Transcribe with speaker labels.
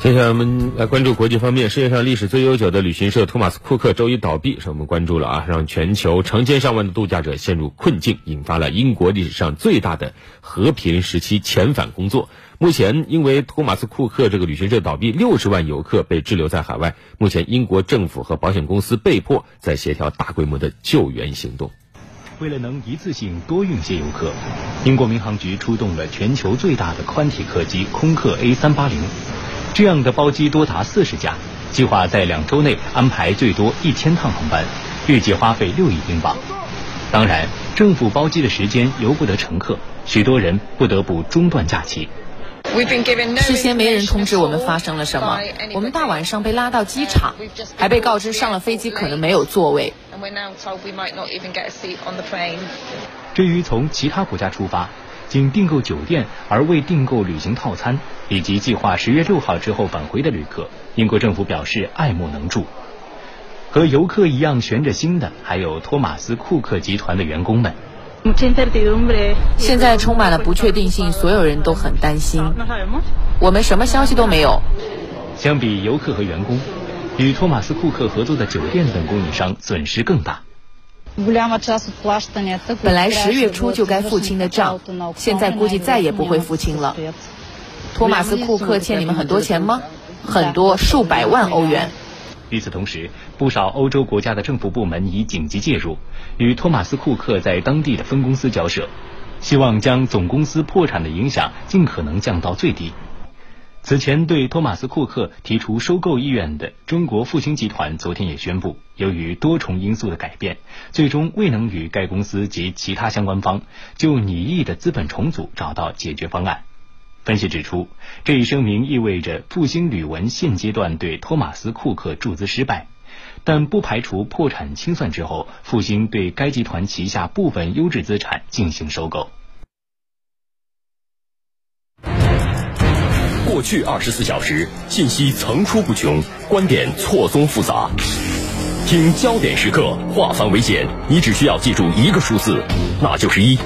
Speaker 1: 接下来我们来关注国际方面，世界上历史最悠久的旅行社托马斯库克周一倒闭，是我们关注了啊，让全球成千上万的度假者陷入困境，引发了英国历史上最大的和平时期遣返工作。目前，因为托马斯库克这个旅行社倒闭，六十万游客被滞留在海外。目前，英国政府和保险公司被迫在协调大规模的救援行动。
Speaker 2: 为了能一次性多运些游客，英国民航局出动了全球最大的宽体客机空客 A 三八零。这样的包机多达四十架，计划在两周内安排最多一千趟航班，预计花费六亿英镑。当然，政府包机的时间由不得乘客，许多人不得不中断假期。
Speaker 3: 事先没人通知我们发生了什么，我们大晚上被拉到机场，还被告知上了飞机可能没有座位。
Speaker 2: 至于从其他国家出发。仅订购酒店而未订购旅行套餐，以及计划十月六号之后返回的旅客，英国政府表示爱莫能助。和游客一样悬着心的，还有托马斯库克集团的员工们。
Speaker 3: 现在充满了不确定性，所有人都很担心。我们什么消息都没有。
Speaker 2: 相比游客和员工，与托马斯库克合作的酒店等供应商损失更大。
Speaker 3: 本来十月初就该付清的账，现在估计再也不会付清了。托马斯库克欠你们很多钱吗？很多，数百万欧元。
Speaker 2: 与此同时，不少欧洲国家的政府部门已紧急介入，与托马斯库克在当地的分公司交涉，希望将总公司破产的影响尽可能降到最低。此前对托马斯库克提出收购意愿的中国复兴集团昨天也宣布，由于多重因素的改变，最终未能与该公司及其他相关方就拟议的资本重组找到解决方案。分析指出，这一声明意味着复兴旅文现阶段对托马斯库克注资失败，但不排除破产清算之后，复兴对该集团旗下部分优质资产进行收购。
Speaker 4: 过去二十四小时，信息层出不穷，观点错综复杂。听焦点时刻，化繁为简，你只需要记住一个数字，那就是一。